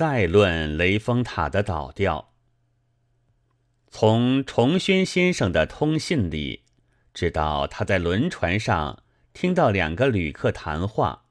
再论雷峰塔的倒掉。从崇轩先生的通信里，知道他在轮船上听到两个旅客谈话，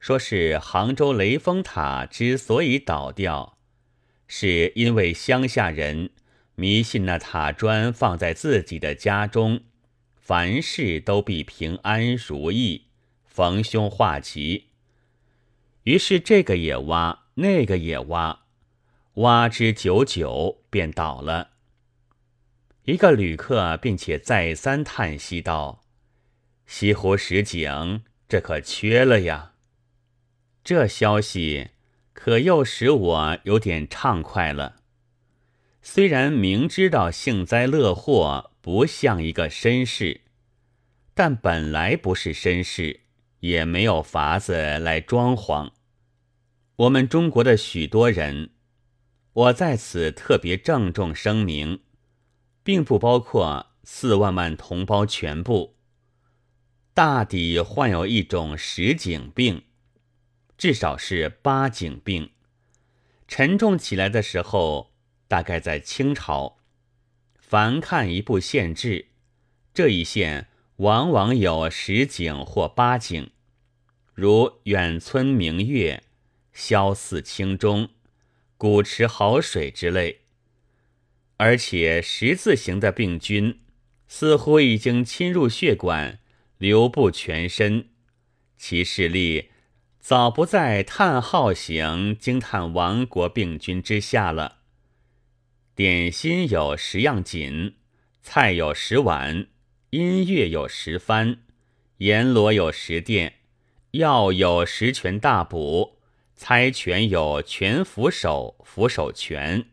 说是杭州雷峰塔之所以倒掉，是因为乡下人迷信那塔砖放在自己的家中，凡事都必平安如意，逢凶化吉。于是这个也挖，那个也挖，挖之久久，便倒了。一个旅客并且再三叹息道：“西湖十景，这可缺了呀！”这消息可又使我有点畅快了。虽然明知道幸灾乐祸不像一个绅士，但本来不是绅士，也没有法子来装潢。我们中国的许多人，我在此特别郑重声明，并不包括四万万同胞全部，大抵患有一种十景病，至少是八景病。沉重起来的时候，大概在清朝。凡看一部县志，这一县往往有十景或八景，如远村明月。萧寺清中，古池好水之类，而且十字形的病菌似乎已经侵入血管，流布全身。其势力早不在叹号型惊叹亡国病菌之下了。点心有十样锦，菜有十碗，音乐有十番，阎罗有十殿，药有十全大补。猜拳有拳扶手、扶手拳，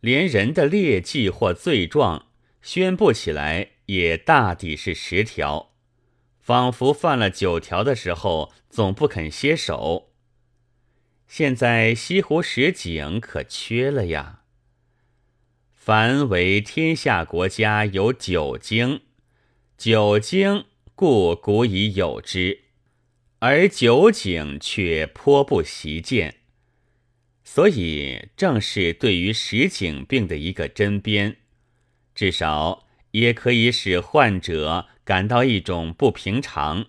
连人的劣迹或罪状宣布起来也大抵是十条，仿佛犯了九条的时候总不肯歇手。现在西湖十景可缺了呀。凡为天下国家有九经，九经故古已有之。而酒井却颇不习见，所以正是对于实景病的一个针砭，至少也可以使患者感到一种不平常，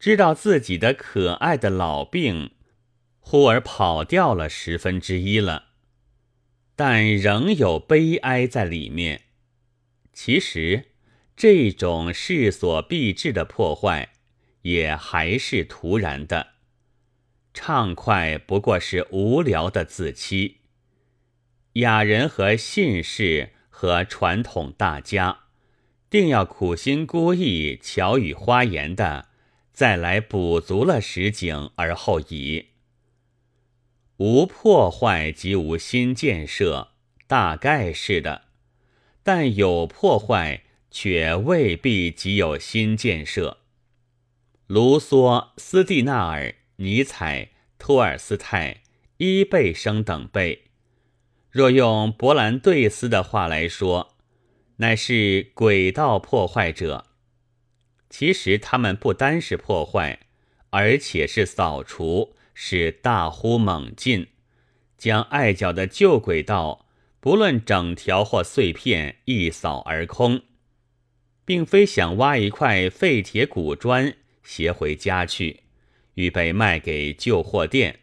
知道自己的可爱的老病忽而跑掉了十分之一了，但仍有悲哀在里面。其实这种势所必至的破坏。也还是徒然的，畅快不过是无聊的自欺。雅人和信士和传统大家，定要苦心孤诣、巧语花言的，再来补足了实景而后已。无破坏即无新建设，大概是的；但有破坏，却未必即有新建设。卢梭、斯蒂纳尔、尼采、托尔斯泰、伊贝生等辈，若用勃兰顿斯的话来说，乃是轨道破坏者。其实他们不单是破坏，而且是扫除，是大呼猛进，将爱脚的旧轨道，不论整条或碎片，一扫而空，并非想挖一块废铁古砖。携回家去，预备卖给旧货店。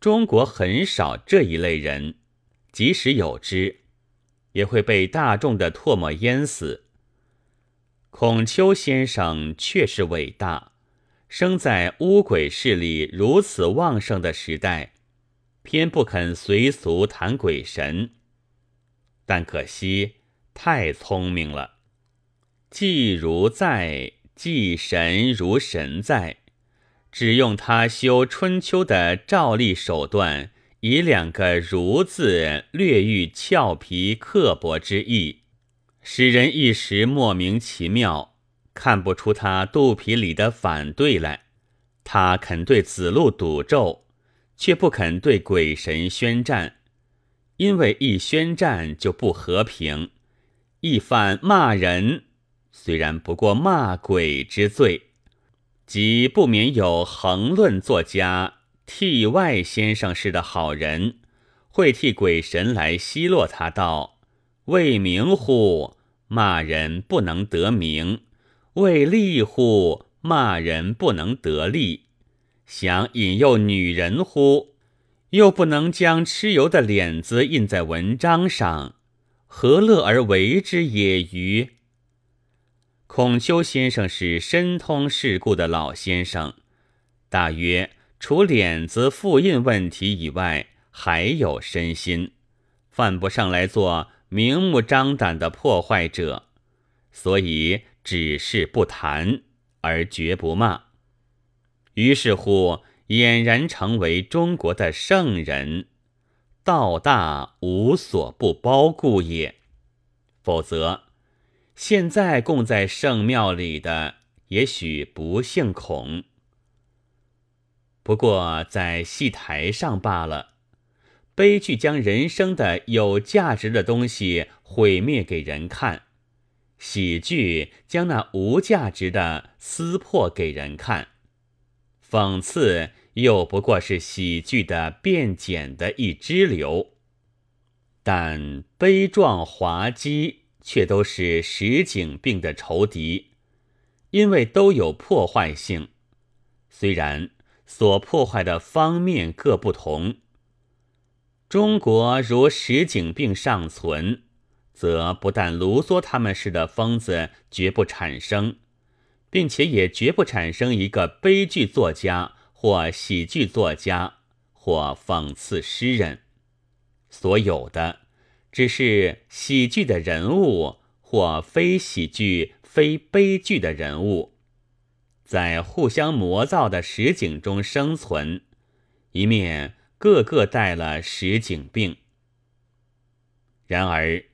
中国很少这一类人，即使有之，也会被大众的唾沫淹死。孔丘先生确实伟大，生在巫鬼势力如此旺盛的时代，偏不肯随俗谈鬼神。但可惜太聪明了，既如在。祭神如神在，只用他修春秋的照例手段，以两个“如”字略喻俏皮刻薄之意，使人一时莫名其妙，看不出他肚皮里的反对来。他肯对子路赌咒，却不肯对鬼神宣战，因为一宣战就不和平，一犯骂人。虽然不过骂鬼之罪，即不免有横论作家替外先生似的好人，会替鬼神来奚落他道：“为名乎？骂人不能得名；为利乎？骂人不能得利。想引诱女人乎？又不能将蚩尤的脸子印在文章上，何乐而为之也？于孔丘先生是深通世故的老先生，大约。除脸子复印问题以外，还有身心，犯不上来做明目张胆的破坏者，所以只是不谈，而绝不骂。于是乎，俨然成为中国的圣人，道大无所不包故也。否则，现在供在圣庙里的，也许不姓孔。不过在戏台上罢了，悲剧将人生的有价值的东西毁灭给人看，喜剧将那无价值的撕破给人看，讽刺又不过是喜剧的变简的一支流。但悲壮滑稽却都是实景病的仇敌，因为都有破坏性，虽然。所破坏的方面各不同。中国如石井病尚存，则不但卢梭他们似的疯子绝不产生，并且也绝不产生一个悲剧作家或喜剧作家或讽刺诗人。所有的只是喜剧的人物或非喜剧、非悲剧的人物。在互相磨造的实景中生存，一面个个带了实景病。然而，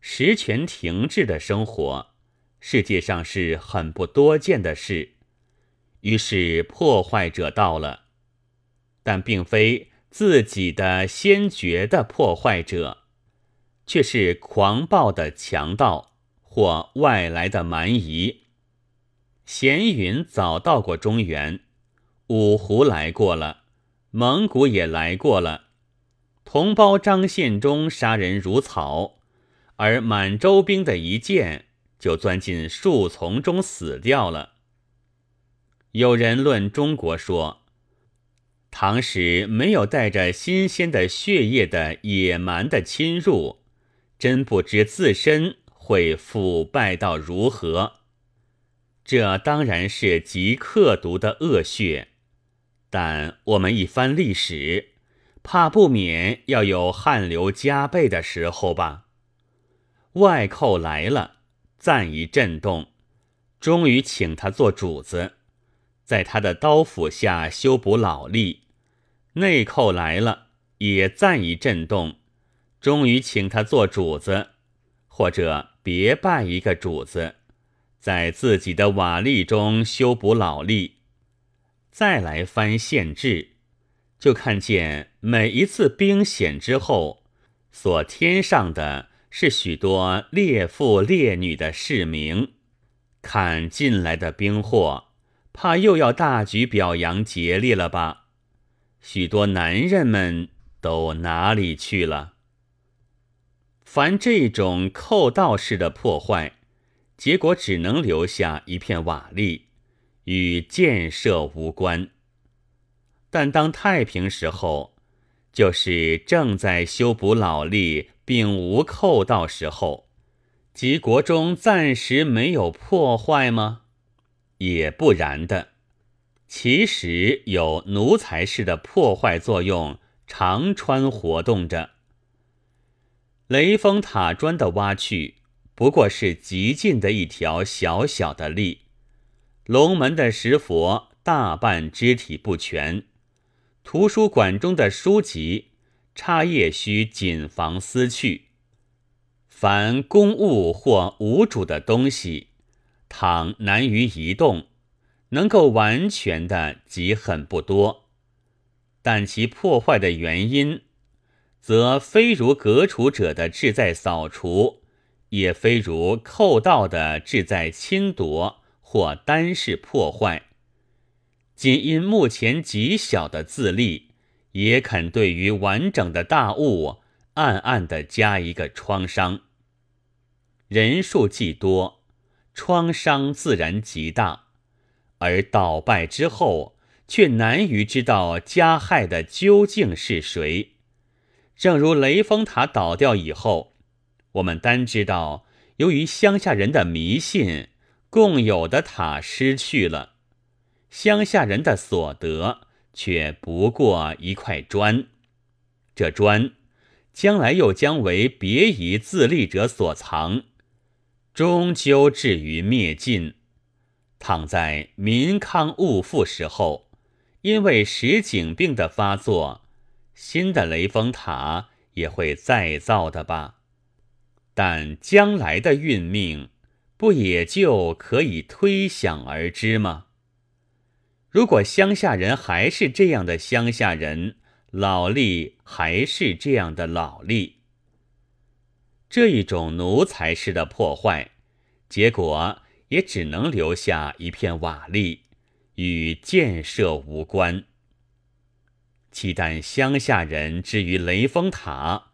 实权停滞的生活，世界上是很不多见的事。于是破坏者到了，但并非自己的先觉的破坏者，却是狂暴的强盗或外来的蛮夷。闲云早到过中原，五胡来过了，蒙古也来过了。同胞张献忠杀人如草，而满洲兵的一箭就钻进树丛中死掉了。有人论中国说，唐时没有带着新鲜的血液的野蛮的侵入，真不知自身会腐败到如何。这当然是极刻毒的恶血，但我们一番历史，怕不免要有汗流浃背的时候吧。外寇来了，暂一震动，终于请他做主子，在他的刀斧下修补老力；内寇来了，也暂一震动，终于请他做主子，或者别拜一个主子。在自己的瓦砾中修补老力，再来翻县志，就看见每一次兵险之后，所添上的是许多烈妇烈女的市名。看进来的兵祸，怕又要大举表扬节烈了吧？许多男人们都哪里去了？凡这种寇盗式的破坏。结果只能留下一片瓦砾，与建设无关。但当太平时候，就是正在修补老力，并无寇盗时候，即国中暂时没有破坏吗？也不然的，其实有奴才式的破坏作用，长川活动着。雷峰塔砖的挖去。不过是极近的一条小小的例。龙门的石佛大半肢体不全，图书馆中的书籍插页需谨防撕去。凡公物或无主的东西，倘难于移动，能够完全的极很不多。但其破坏的原因，则非如革除者的志在扫除。也非如寇盗的志在侵夺或单是破坏，仅因目前极小的自立，也肯对于完整的大物暗暗的加一个创伤。人数既多，创伤自然极大，而倒败之后，却难于知道加害的究竟是谁。正如雷峰塔倒掉以后，我们单知道，由于乡下人的迷信，共有的塔失去了，乡下人的所得却不过一块砖，这砖将来又将为别夷自立者所藏。终究至于灭尽。倘在民康物复时候，因为石井病的发作，新的雷峰塔也会再造的吧？但将来的运命，不也就可以推想而知吗？如果乡下人还是这样的乡下人，老吏还是这样的老吏。这一种奴才式的破坏，结果也只能留下一片瓦砾，与建设无关。期待乡下人至于雷峰塔，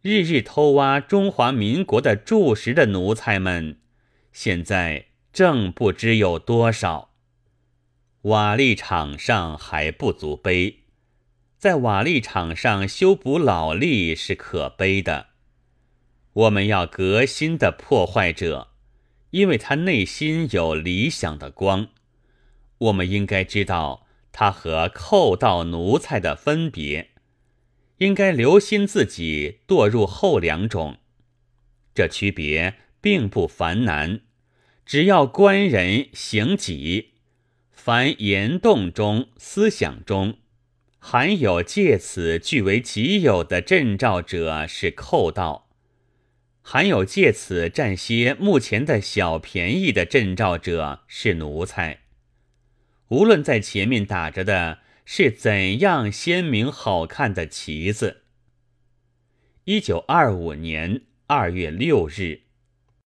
日日偷挖中华民国的柱石的奴才们，现在正不知有多少。瓦砾场上还不足悲，在瓦砾场上修补老力是可悲的。我们要革新的破坏者，因为他内心有理想的光。我们应该知道他和寇盗奴才的分别，应该留心自己堕入后两种。这区别并不繁难，只要观人行己，凡言动中、思想中，含有借此据为己有的阵兆者，是寇盗。含有借此占些目前的小便宜的镇兆者是奴才，无论在前面打着的是怎样鲜明好看的旗子。一九二五年二月六日。